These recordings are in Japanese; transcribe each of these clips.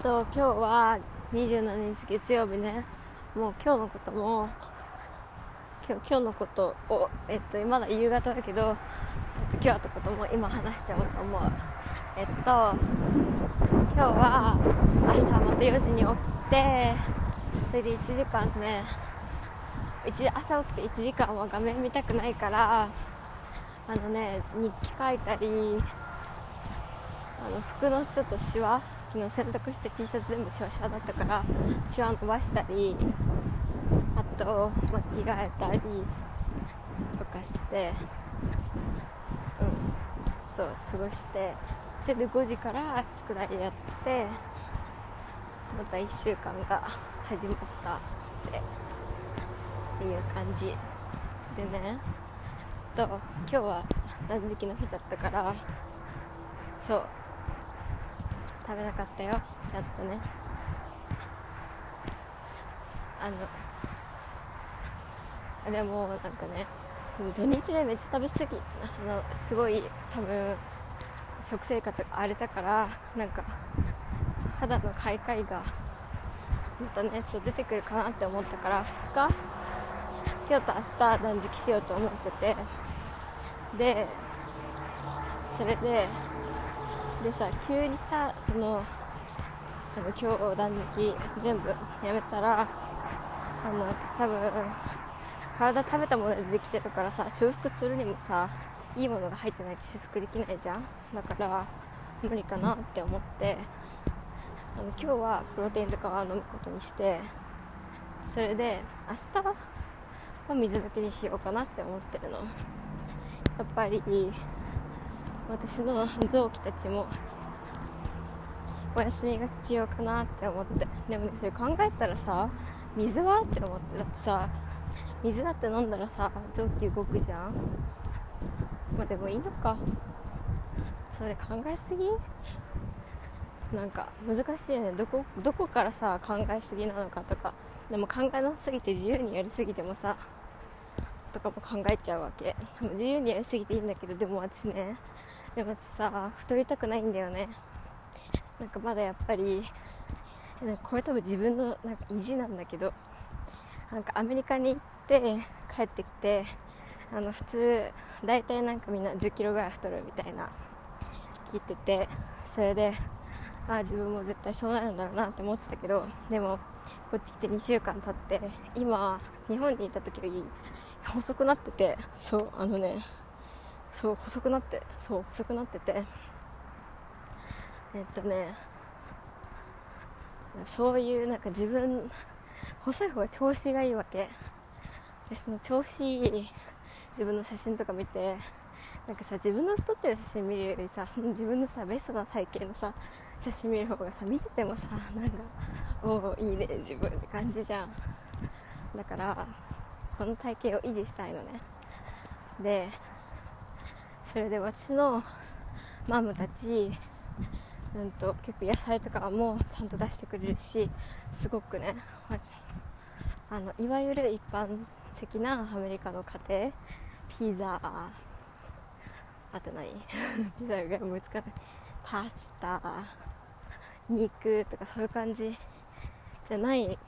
と今日は27日月曜日ね。もう今日のことも今日今日のことを、えっと、まだ夕方だけど、えっと、今日のことも今話しちゃおうと思う。えっと今日は朝また4時に起きてそれで1時間ね朝起きて1時間は画面見たくないからあのね日記書いたりあの服のちょっとシワ昨日洗濯して T シャツ全部シワシワだったからシワ伸ばしたりあと、まあ、着替えたりとかしてうんそう過ごしてでで5時から宿題やってまた1週間が始まったってっていう感じ。でねと今日は断食の日だったからそう。食べなかったよ。ちゃんとね。あのでもなんかね土日でめっちゃ食べ過ぎあのすごい多分食生活が荒れたからなんか肌の開会がまたねちょっと出てくるかなって思ったから2日今日と明日断食しようと思ってて。でそれででさ急にさそのあの今日断食全部やめたらあの多分体食べたものでできてるからさ修復するにもさいいものが入ってないと修復できないじゃん。だから無理かなって思ってあの今日はプロテインとかは飲むことにしてそれで明日は水だけにしようかなって思ってるの。やっぱり私の臓器たちもお休みが必要かなって思って。でもねそれ考えたらさ水は？って思って。だってさ水だって飲んだらさ臓器動くじゃん。まあでもいいのか。それ考えすぎ？なんか難しいよね。どこどこからさ考えすぎなのかとか。でも考えなすぎて自由にやりすぎてもさとかも考えちゃうわけ。自由にやりすぎていいんだけどでも私ねでもさ太りたくないんだよね。なんかまだやっぱりこれ多分自分のなんか意地なんだけどなんかアメリカに行って帰ってきてあの普通大体なんかみんな1 0キロぐらい太るみたいな聞いててそれであ自分も絶対そうなるんだろうなって思ってたけどでもこっち来て2週間経って今日本にいた時より細くなっててそうあのねそう細くなってそう細くなってて。えっとねそういうなんか自分細い方が調子がいいわけ。でその調子いい自分の写真とか見てなんかさ自分の撮ってる写真見るよりさ自分のさベストな体型のさ写真見る方がさ見ててもさなんかおおいいね自分って感じじゃん。だからこの体型を維持したいのね。でそれで私のマムたち、うんと、結構野菜とかもちゃんと出してくれるしすごくねあのいわゆる一般的なアメリカの家庭ピザあと何？ピザが難しい。パスタ肉とかそういう感じじゃない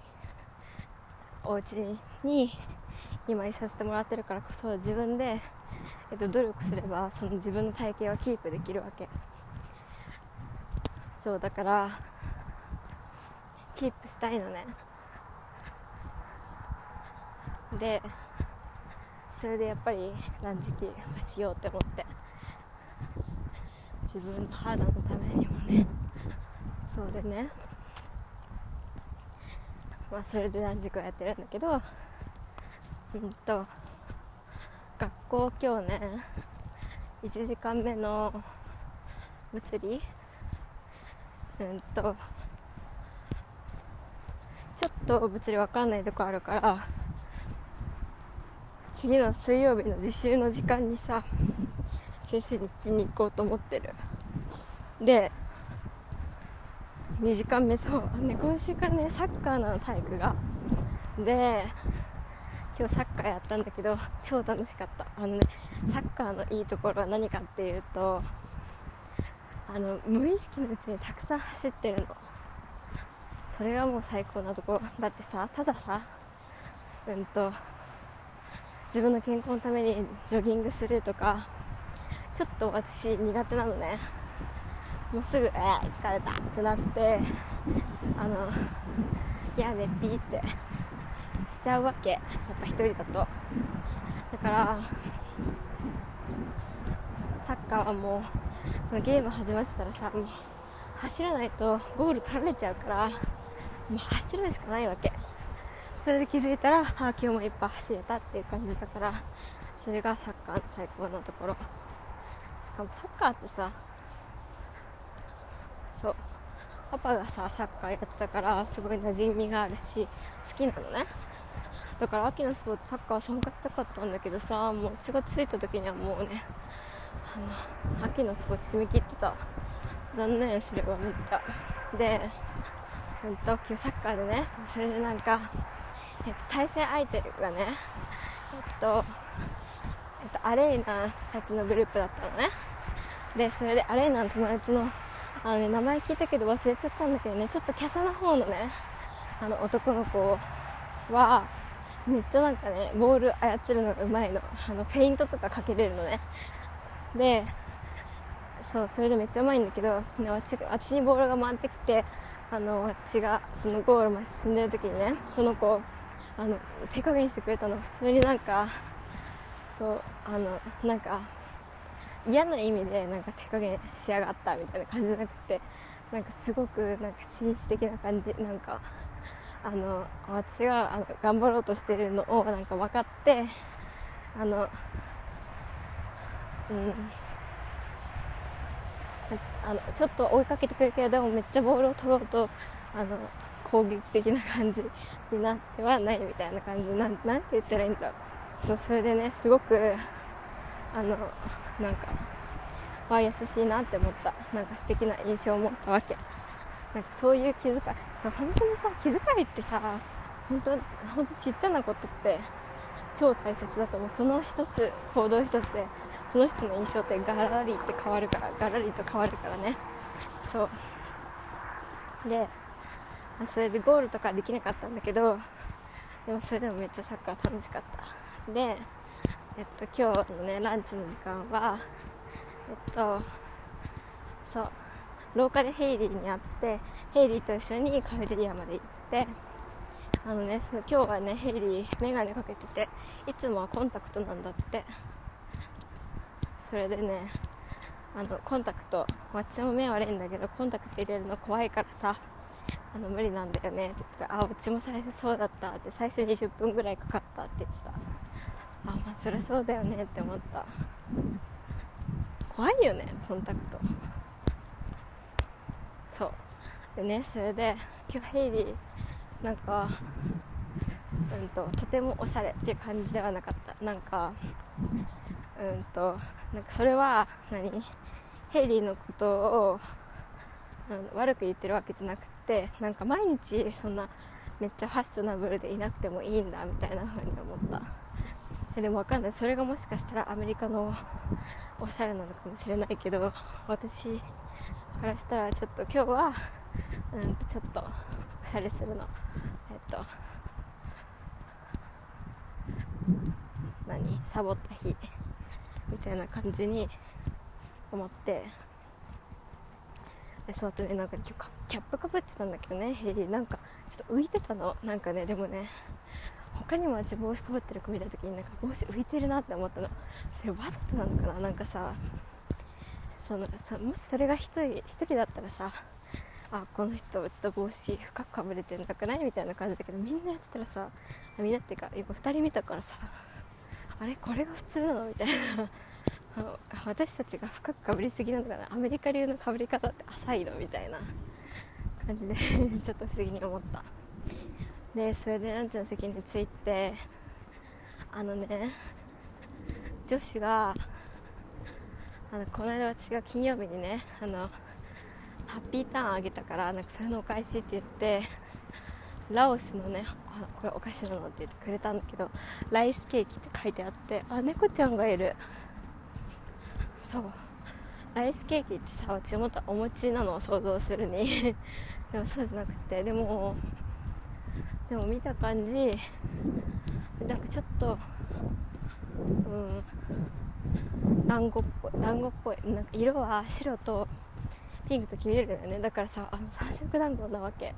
お家に今いさせてもらってるからこそ自分でえっと、努力すればその自分の体型はキープできるわけ。そうだからキープしたいのね。でそれでやっぱり断食しようって思って。自分の肌のためにもね。そうでね。まあそれで断食をやってるんだけどうん。と学校今日ね1時間目の物理うんとちょっと物理分かんないとこあるから次の水曜日の自習の時間にさ先生に聞きに行こうと思ってる。で2時間目そうね今週からねサッカーの体育が。で今日サッカーやったんだけど 超楽しかった。あのねサッカーのいいところは何かっていうとあの無意識のうちにたくさん走ってるの。それがもう最高なところ。だってさたださうんと自分の健康のためにジョギングするとかちょっと私苦手なのね。もうすぐ「えー、疲れた」ってなってあのいやねピーって。しちゃうわけ。やっぱ一人だと。だからサッカーはもうゲーム始まってたらさもう走らないとゴール取られちゃうからもう走るしかないわけ。それで気づいたらあ今日もいっぱい走れたっていう感じだからそれがサッカーの最高なところ。しかもサッカーってさそう。パパがさサッカーやってたからすごい馴染みがあるし好きなのね。だから秋のスポーツサッカー参加したかったんだけどさもう血がついた時にはもうねあの秋のスポーツ締め切ってた。残念それはめっちゃ。で、うんと、今日サッカーでねそれでなんか、えっと、対戦相手がねえっと、えっと、アレイナたちのグループだったのね。でそれでアレイナの友達のあの、ね、名前聞いたけど忘れちゃったんだけどねちょっと華奢な方のねあの男の子はめっちゃなんかねボール操るのがうまいの。あのフェイントとかかけれるのね。でそうそれでめっちゃうまいんだけど私私にボールが回ってきてあの私がそのゴールまで進んでる時にねその子あの手加減してくれたの。普通になんかそうあのなんか嫌な意味でなんか手加減しやがったみたいな感じじゃなくてなんかすごくなんか紳士的な感じ。なんかあの私があの頑張ろうとしてるのをなんか分かってあのうん。あのちょっと追いかけてくるけどでもめっちゃボールを取ろうとあの攻撃的な感じになってはないみたいな感じなんなんて言ったらいいんだろう。そうそれでねすごくあのなんかわ優しいなって思った。なんか素敵な印象を持ったわけ。なんかそういう気遣いそう本当にさ気遣いってさ本当本当ちっちゃなことって超大切だと思う。その一つ行動一つでその人の印象ってガラリって変わるからガラリと変わるからね。そう。でそれでゴールとかできなかったんだけどでもそれでもめっちゃサッカー楽しかった。でえっと今日のねランチの時間はえっとそう。廊下でヘイリーに会ってヘイリーと一緒にカフェテリアまで行ってあのねそ今日はねヘイリー眼鏡かけてていつもはコンタクトなんだって。それでねあのコンタクト私も目悪いんだけどコンタクト入れるの怖いからさあの無理なんだよねって言ってあうちも最初そうだったって最初20分ぐらいかかったって言ってた。あまあそりゃそうだよねって思った。怖いよねコンタクト。そう。でねそれで今日ヘイリーなんかうんととてもおしゃれっていう感じではなかった。なんかうんとなんかそれは何？ヘイリーのことを悪く言ってるわけじゃなくてなんか毎日そんなめっちゃファッショナブルでいなくてもいいんだみたいな風に思った。でも分かんない。それがもしかしたらアメリカのおしゃれなのかもしれないけど私からしたらちょっと今日は、うん、ちょっとおしゃれするの。えっと何？サボった日。みたいな感じに思って。でそうあとねなんか今日キャップかぶってたんだけどね。ヘリなんかちょっと浮いてたの。なんかねでもね他にも私帽子かぶってる子見た時になんか帽子浮いてるなって思ったの。それわざとなのかな？なんかさそのそもしそれが1人1人だったらさあこの人ちょっと帽子深くかぶれてなくないみたいな感じだけどみんなやってたらさみんなっていうか今2人見たからさあれこれが普通なの？みたいな。私たちが深くかぶりすぎなのかな？アメリカ流のかぶり方って浅いの？みたいな。感じで ちょっと不思議に思った。でそれでランチの席に着いてあのね女子があのこの間私が金曜日にねあのハッピーターンあげたからなんかそれのお返しって言ってラオスのねあこれお菓子なのって言ってくれたんだけどライスケーキって書いてあってあ猫ちゃんがいる。そう。ライスケーキってさうちもっとお餅なのを想像するに。でもそうじゃなくてでもでも見た感じなんかちょっとうん。団子っぽい団子っぽいなんか色は白とピンクと黄緑だよね。だからさあの三色団子なわけ。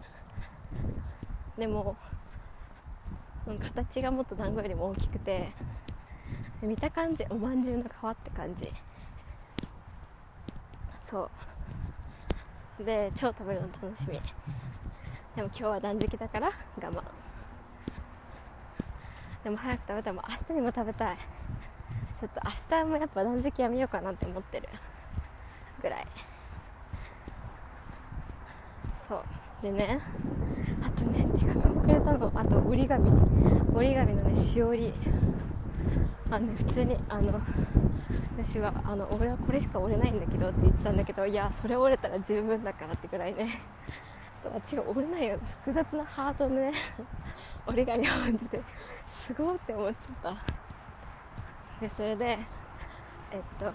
でも、形がもっと団子よりも大きくて見た感じおまんじゅうの皮って感じ。そう。で超食べるの楽しみ。でも今日は断食だから我慢。でも早く食べたらも明日にも食べたい。ちょっと明日もやっぱ断食やめようかなって思ってる。ぐらい。そう。でねあとね手紙をくれたのあと折り紙。折り紙のねしおり。あのね普通にあの私はあの俺はこれしか折れないんだけどって言ってたんだけどいやそれ折れたら十分だからってぐらいね。あっちが折れないような複雑なハートのね 折り紙を持っててすごいって思っちゃった。でそれでえっと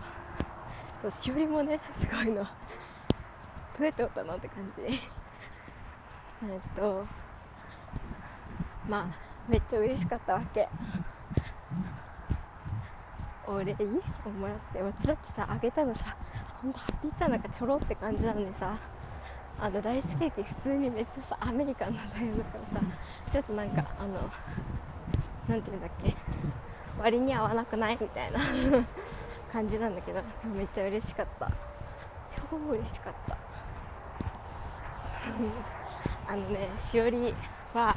そうしおりもねすごいの。どうやって折ったのって感じ。えっとまあめっちゃ嬉しかったわけ。お礼をもらってうちだってさあげたのさ。ほんとハッピーターなんかちょろって感じなのにさ。あのライスケーキ普通にめっちゃさアメリカンな大変だからさ。ちょっとなんかあの何て言うんだっけ。割に合わなくない？みたいな。感じなんだけど。めっちゃ嬉しかった。超嬉しかった。あのねしおりは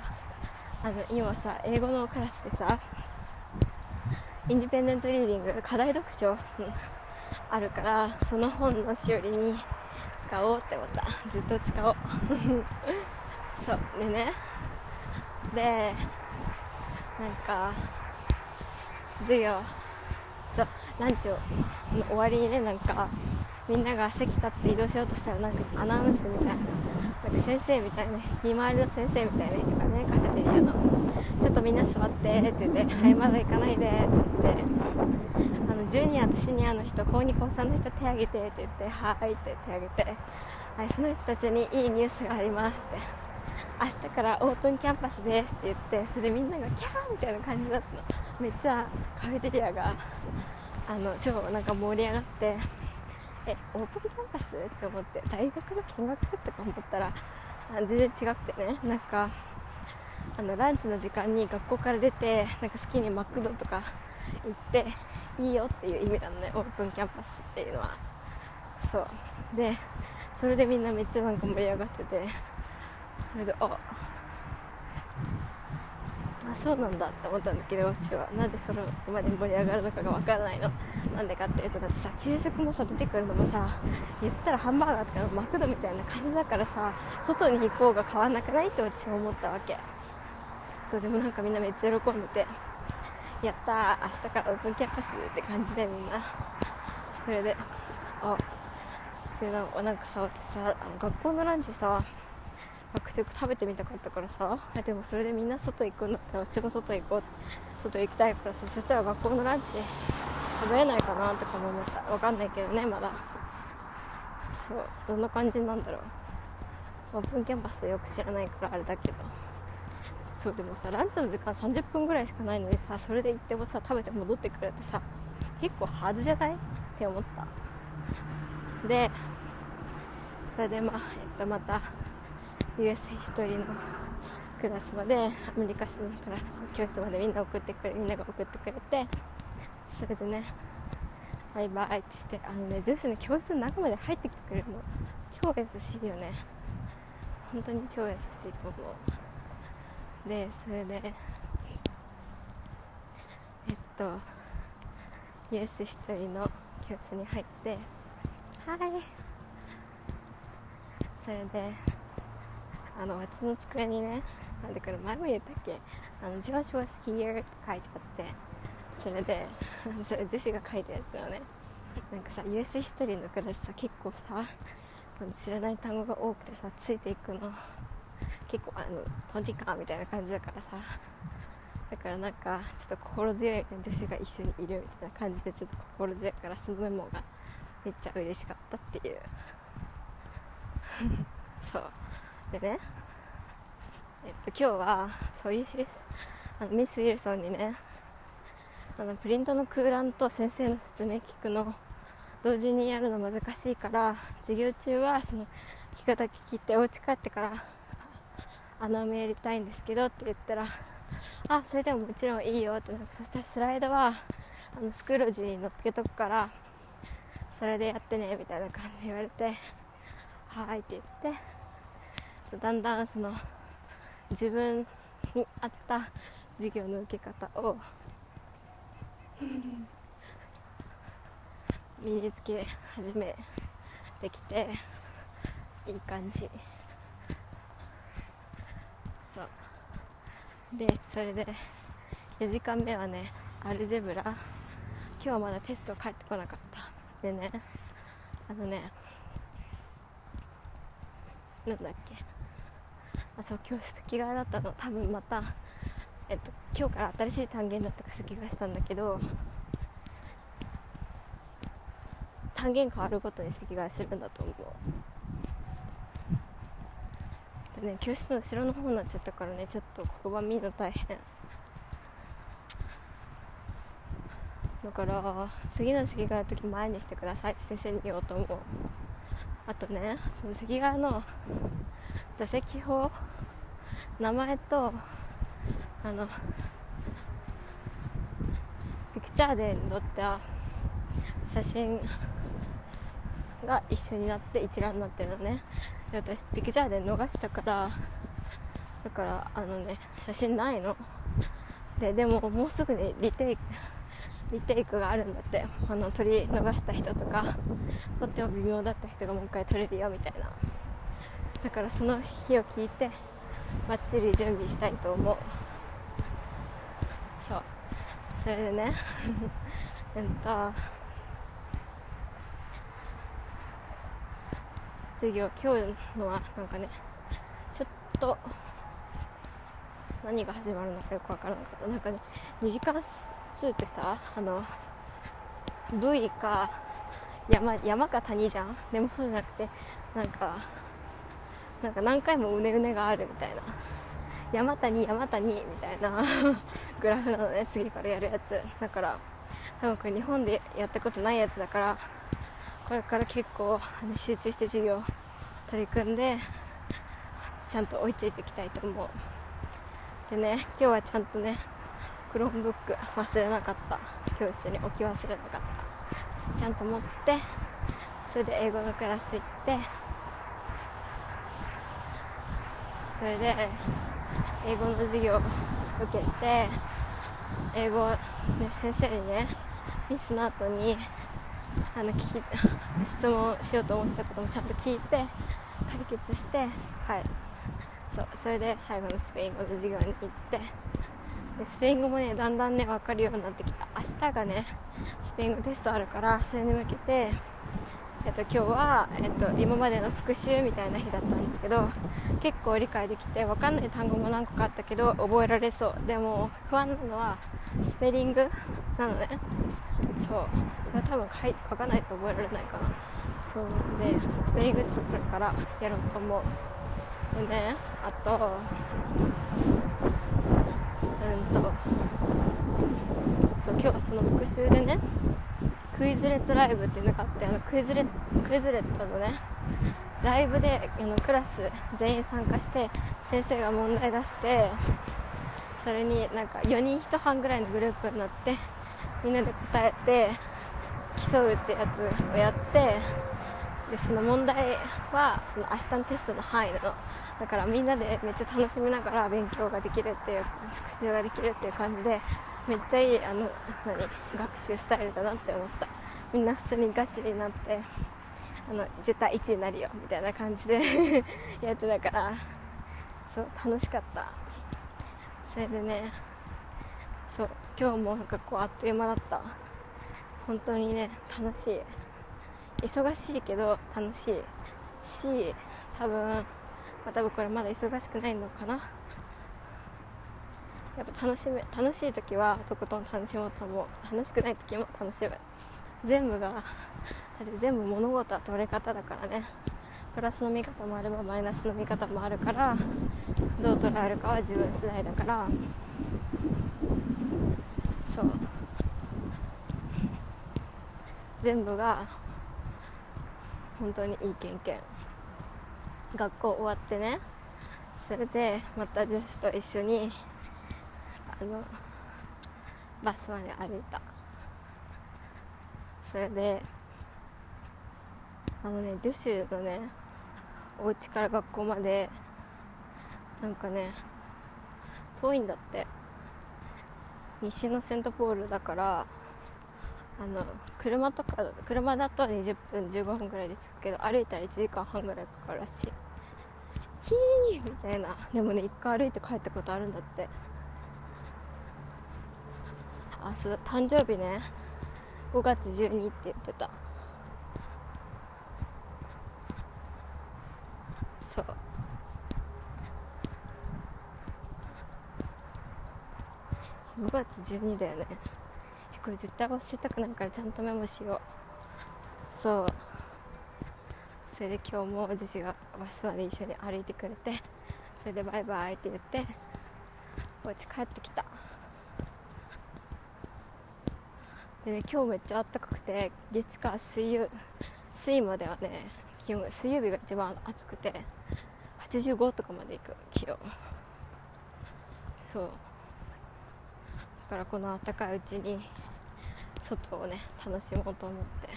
あの今さ英語のクラスでさインディペンデントリーディング課題読書、あるからその本のしおりに使おうって思った。ずっと使おう。そう。でね。でなんか授業。そうランチをの終わりにねなんかみんなが席立って移動しようとしたらなんかアナウンスみたいななんか先生みたいな見回りの先生みたいな人がねカフェテリアのちょっとみんな座ってって言ってはいまだ行かないでって言ってあのジュニアとシニアの人高2高3の人手挙げてって言ってはいって手挙げてはいその人たちにいいニュースがありますって。明日からオープンキャンパスですって言ってそれでみんながキャーみたいな感じだったの。めっちゃカフェテリアがあの超なんか盛り上がってえオープンキャンパスって思って大学の見学とか思ったら全然違くてね。なんかあのランチの時間に学校から出てなんか好きにマクドとか行っていいよっていう意味なのねオープンキャンパスっていうのは。そう。でそれでみんなめっちゃなんか盛り上がっててそれでああそうなんだって思ったんだけど私はなんでそこまで盛り上がるのかがわからないの。なんでかっていうとだってさ給食もさ出てくるのもさ言ったらハンバーガーとかのマクドみたいな感じだからさ外に行こうが変わんなくないって私は思ったわけ。そうでもなんかみんなめっちゃ喜んでてやったー明日からオープンキャンパスって感じでみんな。それであでなんかさ私さ学校のランチさ学食食べてみたかったからさ。でもそれでみんな外行くんだったらうちも外行こう。外行きたいからさそしたら学校のランチ食べれないかなとかも思った。わかんないけどねまだ。そうどんな感じなんだろう。オープンキャンパスよく知らないからあれだけど。そうでもさランチの時間30分ぐらいしかないのにさそれで行ってもさ食べて戻ってくるってさ結構ハードじゃない？って思った。でそれでまあ、えっと、また US 一人のクラスまでアメリカ人のクラス教室までみんな送ってくれみんなが送ってくれてそれでねバイバイってしてあのねジュースね教室の中まで入ってきてくれるの超優しいよね。本当に超優しいと思う。でそれでえっと US 一人の教室に入ってはい。それであの私の机にねなんでこれ前も言ったっけ？あの Josh was here って書いてあってそれでそれ 女子が書いたやつだよね。なんかさ US 一人のクラスさ結構さ知らない単語が多くてさついていくの。結構あのトジかみたいな感じだからさ。だからなんかちょっと心強い女子が一緒にいるみたいな感じでちょっと心強いからそのメモがめっちゃ嬉しかったっていう。そう。でね。えっと今日はそういうあのミス・ウィルソンにねあのプリントの空欄と先生の説明聞くの同時にやるの難しいから授業中はその聞くだけ聞いてお家帰ってから穴埋めやりたいんですけどって言ったらあそれでももちろんいいよってなってそしたらスライドはあのスクロージに乗っけとくからそれでやってねみたいな感じで言われてはいって言ってだんだんその自分に合った授業の受け方を身につけ始めてきていい感じ。そう。でそれで4時間目はねアルジェブラ。今日はまだテスト返ってこなかった。でねあのねなんだっけあそう今日席替えだったの。多分またえっと今日から新しい単元だったか席替えしたんだけど単元変わるごとに席替えするんだと思う。でね教室の後ろの方になっちゃったからねちょっと黒板見るの大変。だから次の席替えの時前にしてください。先生に言おうと思う。あとねその席替えの座席表名前とあのピクチャーで撮った写真が一緒になって一覧になってるのね。で私ピクチャーで逃したからだからあのね写真ないの。ででももうすぐねリテイクリテイクがあるんだって。あの撮り逃した人とかとっても微妙だった人がもう一回撮れるよみたいな。だからその日を聞いてばっちり準備したいと思う。そう。それでね。え っと。授業今日のはなんかねちょっと何が始まるのかよくわからなかったなんかね2時間数ってさあの V か山山か谷じゃん？でもそうじゃなくてなんかなんか何回もうねうねがあるみたいな。山谷山谷みたいな。グラフなのね。次からやるやつ。だから多分これ日本でやったことないやつだからこれから結構集中して授業取り組んでちゃんと追いついていきたいと思う。でね今日はちゃんとね Chromebook 忘れなかった。教室に置き忘れなかった。ちゃんと持ってそれで英語のクラス行ってそれで英語の授業を受けて英語、ね、先生にねミスの後にあの聞き質問しようと思ってたこともちゃんと聞いて解決して帰る。そうそれで最後のスペイン語の授業に行ってでスペイン語もねだんだんね分かるようになってきた。明日がねスペイン語テストあるからそれに向けてえっと、今日は、えっと、今までの復習みたいな日だったんだけど結構理解できて分かんない単語も何個かあったけど覚えられそう。でも不安なのはスペリングなのね。そう。それは多分書かないと覚えられないかな。そう。でスペリングスこれからやろうと思う。でねあとうんとそう今日はその復習でねクイズレットライブっていうのがあってあのクイズレクイズレットのねライブであのクラス全員参加して先生が問題出してそれになんか4人1班ぐらいのグループになってみんなで答えて競うってやつをやってでその問題はその明日のテストの範囲なのだからみんなでめっちゃ楽しみながら勉強ができるっていう復習ができるっていう感じでめっちゃいいあの何学習スタイルだなって思った。みんな普通にガチになってあの絶対1位になるよみたいな感じで やってたからそう楽しかった。それでねそう今日も学校あっという間だった。本当にね楽しい。忙しいけど楽しい。し多分、まあ、多分これまだ忙しくないのかな。やっぱ楽しめ楽しい時はとことん楽しもうと思う楽しくない時も楽しむ。全部が全部物事は捉え方だからね。プラスの見方もあればマイナスの見方もあるからどう捉えるかは自分次第だから。そう。全部が本当にいい経験。学校終わってね。それでまた女子と一緒にあのバスまで歩いた。それであのね女子のねお家から学校までなんかね遠いんだって。西のセントポールだからあの車とか車だと20分15分ぐらいで着くけど歩いたら1時間半ぐらいかかるらしい。ヒーみたいな。でもね1回歩いて帰ったことあるんだって。あそう誕生日ね。5月12って言ってた。そう。5月12だよね。これ絶対忘れたくないからちゃんとメモしよう。そう。それで今日も女子がバスまで一緒に歩いてくれてそれでバイバイって言ってこうやって帰ってきた。でね今日めっちゃ暖かくて月火水曜水まではね気温水曜日が一番暑くて85とかまで行く気温。そう。だからこの暖かいうちに外をね楽しもうと思って。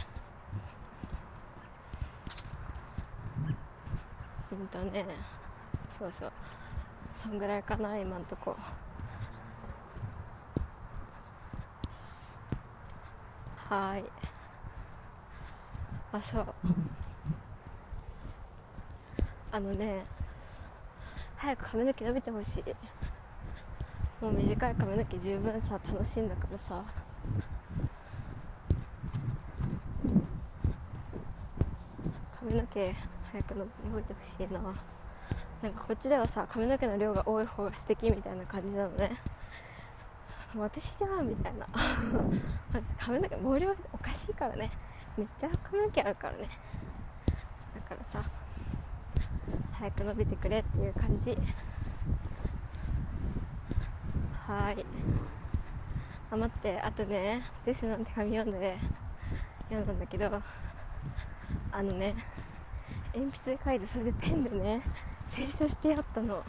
うんとね。そうそう。そんぐらいかな今んとこ。はい。あそう。あのね早く髪の毛伸びてほしい。もう短い髪の毛十分さ楽しいんだからさ。髪の毛早く伸びてほしいな。なんかこっちではさ髪の毛の量が多い方が素敵みたいな感じなのね。私じゃんみたいな。私髪の毛毛量おかしいからね。めっちゃ髪の毛あるからね。だからさ早く伸びてくれっていう感じ。はい。あ待って。あとねジェスの手紙読んで読んだんだけどあのね鉛筆で書いてそれでペンでね清書してやったの。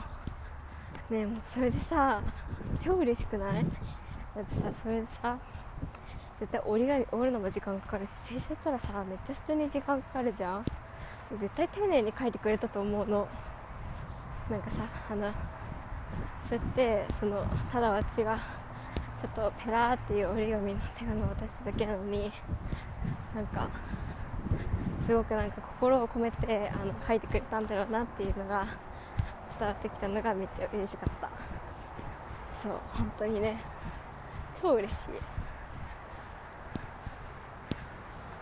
ねもうそれでさ超嬉しくない？だってさそれでさ絶対折り紙折るのも時間かかるし清書したらさめっちゃ普通に時間かかるじゃん。絶対丁寧に書いてくれたと思うの。なんかさあのそうやってそのただ私がちょっとペラーっていう折り紙の手紙を渡しただけなのになんかすごくなんか心を込めてあの書いてくれたんだろうなっていうのが伝わってきたのがめっちゃ嬉しかった。そう本当にね。超嬉しい。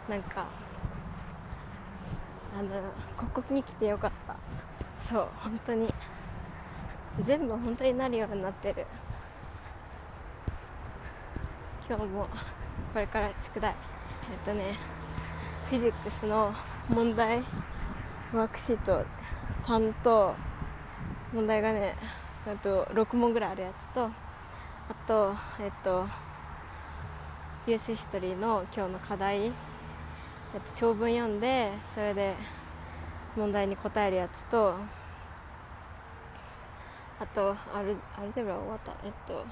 なんかあのここに来てよかった。そう本当に。全部本当になるようになってる。今日もこれから宿題。えっとねフィジックスの問題ワークシート3と問題がねあと6問ぐらいあるやつとあとえっと US ヒストリーの今日の課題、えっと、長文読んでそれで問題に答えるやつとあとアル algebra 終わった？えっと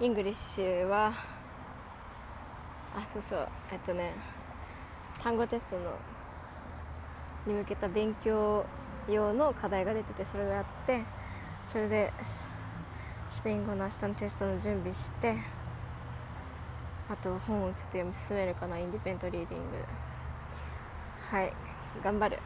English はあそうそうえっとね単語テストのに向けた勉強用の課題が出ててそれをやってそれでスペイン語の明日のテストの準備してあと本をちょっと読み進めるかなインディペントリーディング。はい頑張る。